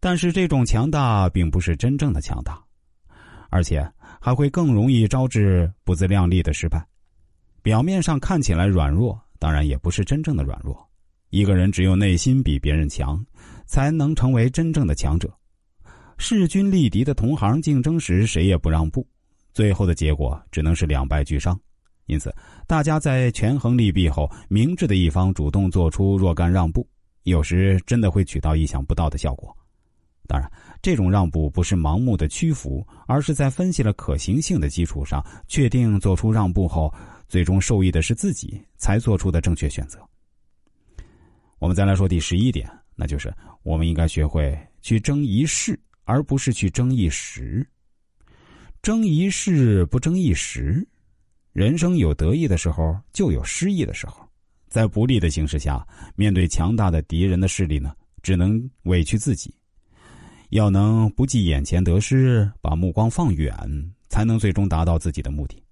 但是这种强大并不是真正的强大，而且还会更容易招致不自量力的失败。表面上看起来软弱，当然也不是真正的软弱。一个人只有内心比别人强，才能成为真正的强者。势均力敌的同行竞争时，谁也不让步，最后的结果只能是两败俱伤。因此，大家在权衡利弊后，明智的一方主动做出若干让步，有时真的会取到意想不到的效果。当然，这种让步不是盲目的屈服，而是在分析了可行性的基础上，确定做出让步后，最终受益的是自己，才做出的正确选择。我们再来说第十一点，那就是我们应该学会去争一事，而不是去争一时。争一事不争一时，人生有得意的时候，就有失意的时候。在不利的形势下，面对强大的敌人的势力呢，只能委屈自己。要能不计眼前得失，把目光放远，才能最终达到自己的目的。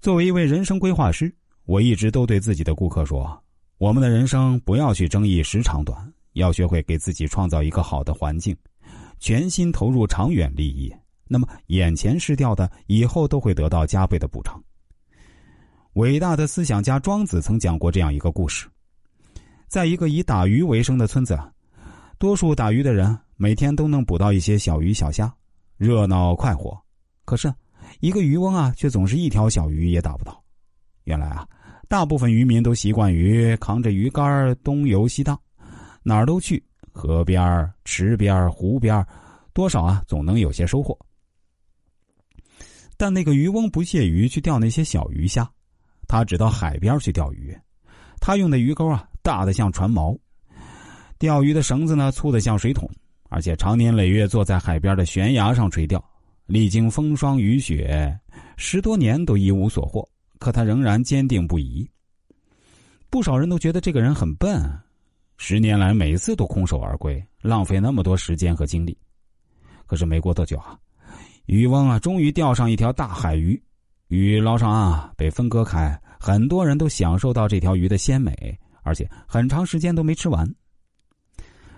作为一位人生规划师，我一直都对自己的顾客说。我们的人生不要去争议时长短，要学会给自己创造一个好的环境，全心投入长远利益。那么眼前失掉的，以后都会得到加倍的补偿。伟大的思想家庄子曾讲过这样一个故事：在一个以打鱼为生的村子，多数打鱼的人每天都能捕到一些小鱼小虾，热闹快活。可是，一个渔翁啊，却总是一条小鱼也打不到。原来啊。大部分渔民都习惯于扛着鱼竿东游西荡，哪儿都去，河边、池边、湖边，多少啊总能有些收获。但那个渔翁不屑于去钓那些小鱼虾，他只到海边去钓鱼。他用的鱼钩啊大的像船锚，钓鱼的绳子呢粗的像水桶，而且常年累月坐在海边的悬崖上垂钓，历经风霜雨雪，十多年都一无所获。可他仍然坚定不移。不少人都觉得这个人很笨，十年来每次都空手而归，浪费那么多时间和精力。可是没过多久啊，渔翁啊终于钓上一条大海鱼，鱼捞上岸被分割开，很多人都享受到这条鱼的鲜美，而且很长时间都没吃完。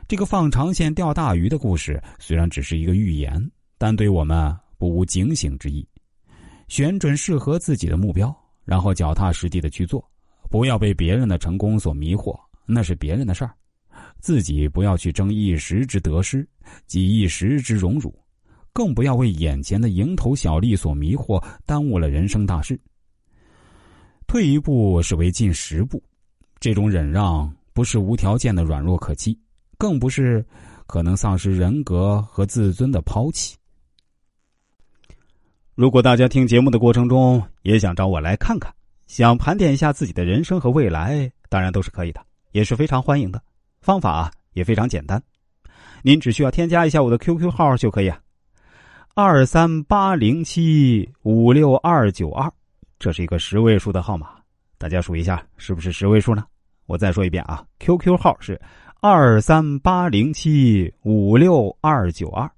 这个放长线钓大鱼的故事虽然只是一个寓言，但对我们不无警醒之意。选准适合自己的目标。然后脚踏实地的去做，不要被别人的成功所迷惑，那是别人的事儿，自己不要去争一时之得失，及一时之荣辱，更不要为眼前的蝇头小利所迷惑，耽误了人生大事。退一步是为进十步，这种忍让不是无条件的软弱可欺，更不是可能丧失人格和自尊的抛弃。如果大家听节目的过程中也想找我来看看，想盘点一下自己的人生和未来，当然都是可以的，也是非常欢迎的。方法也非常简单，您只需要添加一下我的 QQ 号就可以啊，二三八零七五六二九二，这是一个十位数的号码，大家数一下是不是十位数呢？我再说一遍啊，QQ 号是二三八零七五六二九二。